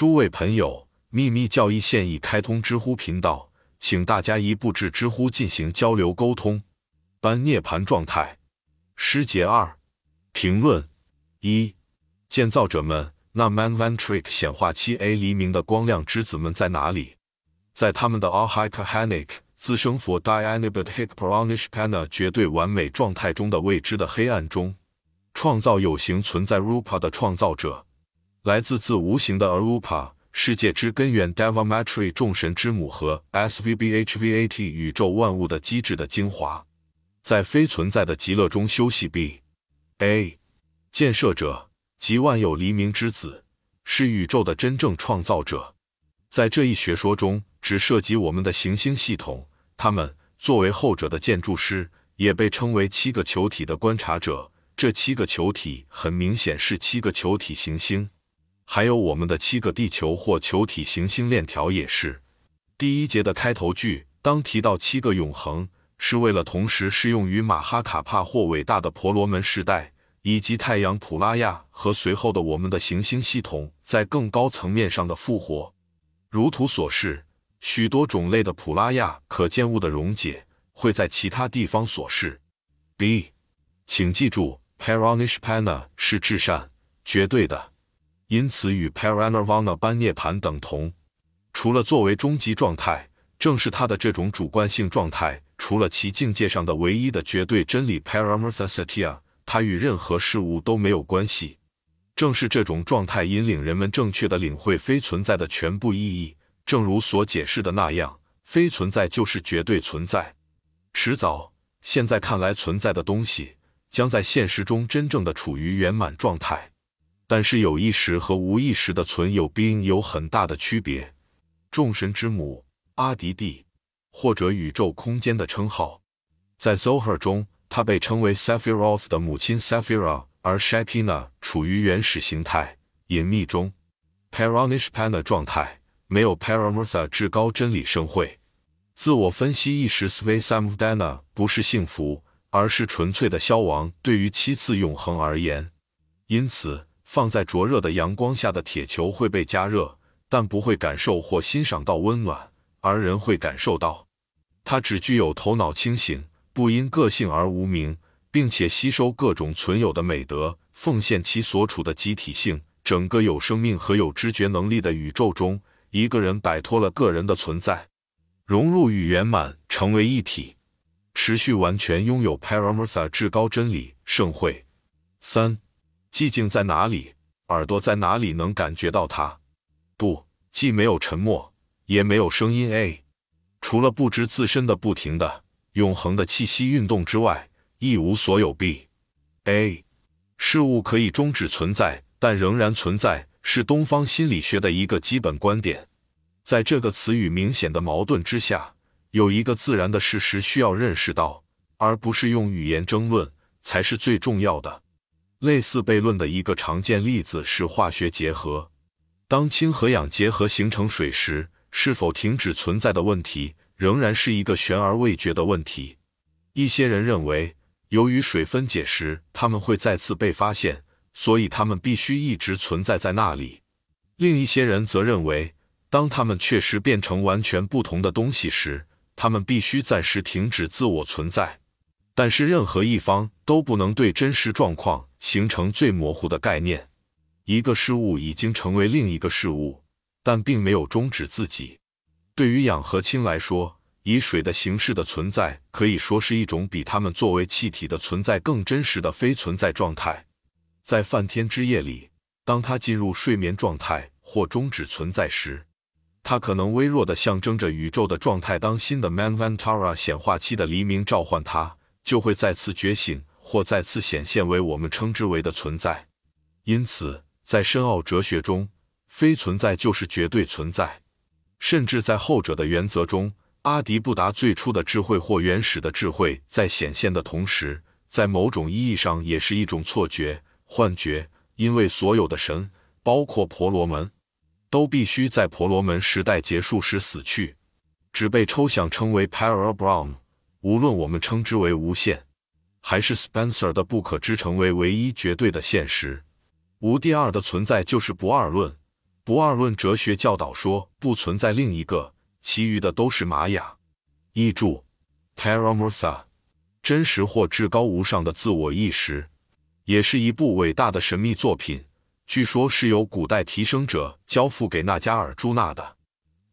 诸位朋友，秘密教义现已开通知乎频道，请大家一步至知乎进行交流沟通。般涅盘状态，诗节二，评论一，建造者们，那 Manvantrik 显化器 A 黎明的光亮之子们在哪里？在他们的 Ahikahanik 自生佛 Dianibut Hikparanishpana 绝对完美状态中的未知的黑暗中，创造有形存在 Rupa 的创造者。来自自无形的 Arupa 世界之根源 Devamatri 众神之母和 Svbhvat 宇宙万物的机制的精华，在非存在的极乐中休息。B A 建设者即万有黎明之子，是宇宙的真正创造者。在这一学说中，只涉及我们的行星系统。他们作为后者的建筑师，也被称为七个球体的观察者。这七个球体很明显是七个球体行星。还有我们的七个地球或球体行星链条也是。第一节的开头句当提到七个永恒，是为了同时适用于马哈卡帕或伟大的婆罗门时代，以及太阳普拉亚和随后的我们的行星系统在更高层面上的复活。如图所示，许多种类的普拉亚可见物的溶解会在其他地方所示。B，请记住，Paranishpana 是至善、绝对的。因此，与 Paranirvana 般涅盘等同。除了作为终极状态，正是它的这种主观性状态，除了其境界上的唯一的绝对真理 Paramarthasatya，它与任何事物都没有关系。正是这种状态引领人们正确的领会非存在的全部意义。正如所解释的那样，非存在就是绝对存在。迟早，现在看来存在的东西，将在现实中真正的处于圆满状态。但是有意识和无意识的存有冰有很大的区别。众神之母阿迪蒂，或者宇宙空间的称号，在 Zohar 中，它被称为 Sephiroth 的母亲 Sephira，而 Shepina 处于原始形态隐秘中 Paranishpana 状态，没有 Paramartha 至高真理盛会。自我分析意识 Svesamvdana 不是幸福，而是纯粹的消亡。对于七次永恒而言，因此。放在灼热的阳光下的铁球会被加热，但不会感受或欣赏到温暖，而人会感受到。它只具有头脑清醒，不因个性而无名，并且吸收各种存有的美德，奉献其所处的集体性。整个有生命和有知觉能力的宇宙中，一个人摆脱了个人的存在，融入与圆满，成为一体，持续完全拥有 Paramartha 至高真理盛会。三。寂静在哪里？耳朵在哪里能感觉到它？不，既没有沉默，也没有声音。A，除了不知自身的不停的、永恒的气息运动之外，一无所有。B，A，事物可以终止存在，但仍然存在，是东方心理学的一个基本观点。在这个词语明显的矛盾之下，有一个自然的事实需要认识到，而不是用语言争论，才是最重要的。类似悖论的一个常见例子是化学结合。当氢和氧结合形成水时，是否停止存在的问题仍然是一个悬而未决的问题。一些人认为，由于水分解时它们会再次被发现，所以它们必须一直存在在那里。另一些人则认为，当它们确实变成完全不同的东西时，它们必须暂时停止自我存在。但是任何一方都不能对真实状况。形成最模糊的概念，一个事物已经成为另一个事物，但并没有终止自己。对于氧和氢来说，以水的形式的存在可以说是一种比它们作为气体的存在更真实的非存在状态。在梵天之夜里，当它进入睡眠状态或终止存在时，它可能微弱的象征着宇宙的状态。当新的 Manvantara 显化器的黎明召唤它，就会再次觉醒。或再次显现为我们称之为的存在，因此，在深奥哲学中，非存在就是绝对存在。甚至在后者的原则中，阿迪布达最初的智慧或原始的智慧在显现的同时，在某种意义上也是一种错觉、幻觉，因为所有的神，包括婆罗门，都必须在婆罗门时代结束时死去，只被抽象称为 Parabrahm。无论我们称之为无限。还是 Spencer 的不可知成为唯一绝对的现实，无第二的存在就是不二论。不二论哲学教导说不存在另一个，其余的都是玛雅。译注：Paramurtha，真实或至高无上的自我意识，也是一部伟大的神秘作品。据说是由古代提升者交付给纳加尔朱纳的。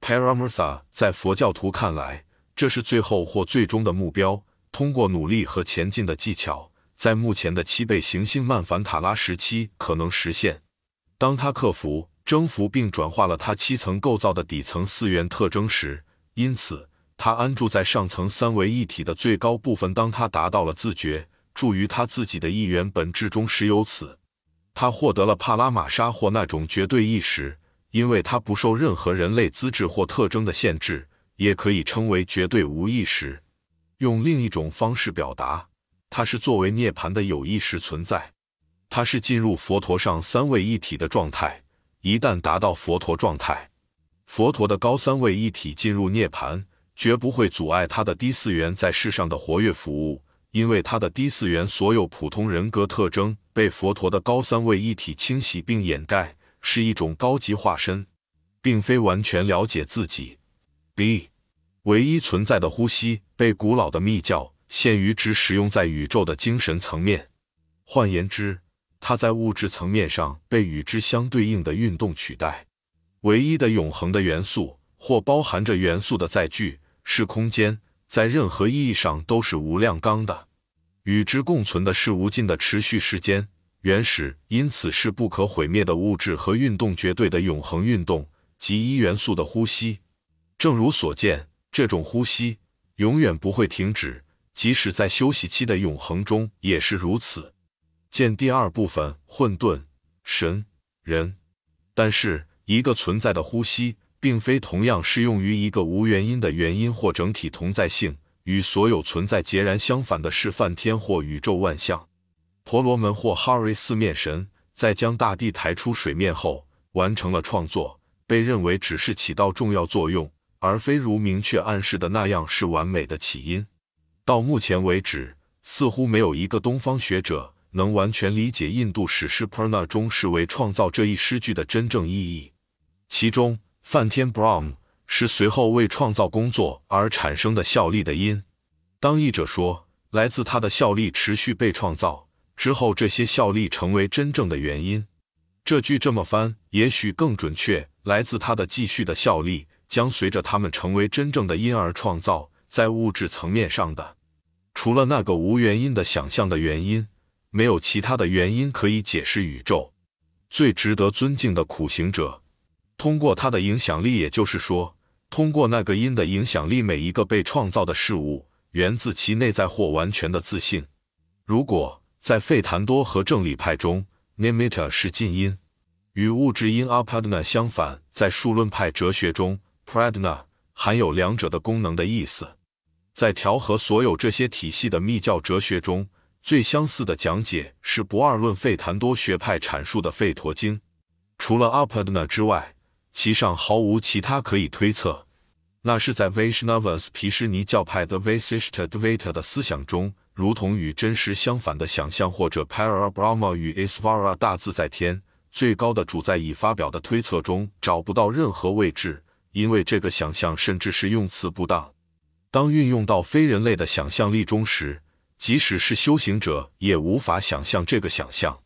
Paramurtha 在佛教徒看来，这是最后或最终的目标。通过努力和前进的技巧，在目前的七倍行星曼凡塔拉时期可能实现。当他克服、征服并转化了他七层构造的底层四元特征时，因此他安住在上层三维一体的最高部分。当他达到了自觉，住于他自己的一元本质中时，由此。他获得了帕拉玛莎或那种绝对意识，因为他不受任何人类资质或特征的限制，也可以称为绝对无意识。用另一种方式表达，它是作为涅槃的有意识存在。它是进入佛陀上三位一体的状态。一旦达到佛陀状态，佛陀的高三位一体进入涅槃，绝不会阻碍他的低四元在世上的活跃服务。因为他的低四元所有普通人格特征被佛陀的高三位一体清洗并掩盖，是一种高级化身，并非完全了解自己。B，唯一存在的呼吸被古老的密教限于只使用在宇宙的精神层面，换言之，它在物质层面上被与之相对应的运动取代。唯一的永恒的元素或包含着元素的载具是空间，在任何意义上都是无量纲的。与之共存的是无尽的持续时间，原始，因此是不可毁灭的物质和运动绝对的永恒运动及一元素的呼吸。正如所见，这种呼吸永远不会停止，即使在休息期的永恒中也是如此。见第二部分：混沌、神、人。但是，一个存在的呼吸，并非同样适用于一个无原因的原因或整体同在性。与所有存在截然相反的是梵天或宇宙万象。婆罗门或哈瑞四面神在将大地抬出水面后完成了创作，被认为只是起到重要作用，而非如明确暗示的那样是完美的起因。到目前为止，似乎没有一个东方学者能完全理解印度史诗 Purna 中视为创造这一诗句的真正意义。其中，梵天 Brahm。是随后为创造工作而产生的效力的因。当译者说来自他的效力持续被创造之后，这些效力成为真正的原因。这句这么翻也许更准确：来自他的继续的效力将随着他们成为真正的因而创造。在物质层面上的，除了那个无原因的想象的原因，没有其他的原因可以解释宇宙。最值得尊敬的苦行者，通过他的影响力，也就是说。通过那个因的影响力，每一个被创造的事物源自其内在或完全的自信。如果在费坦多和正理派中，nimitta 是近因，与物质因 apadna 相反，在数论派哲学中，pradna 含有两者的功能的意思。在调和所有这些体系的密教哲学中，最相似的讲解是不二论费坦多学派阐述的《吠陀经》。除了 apadna 之外。其上毫无其他可以推测，那是在 Vaishnavas 毗湿尼教派的 Vasishta Dvaita 的思想中，如同与真实相反的想象，或者 Parabrahma 与 Isvara 大自在天最高的主在已发表的推测中找不到任何位置，因为这个想象甚至是用词不当。当运用到非人类的想象力中时，即使是修行者也无法想象这个想象。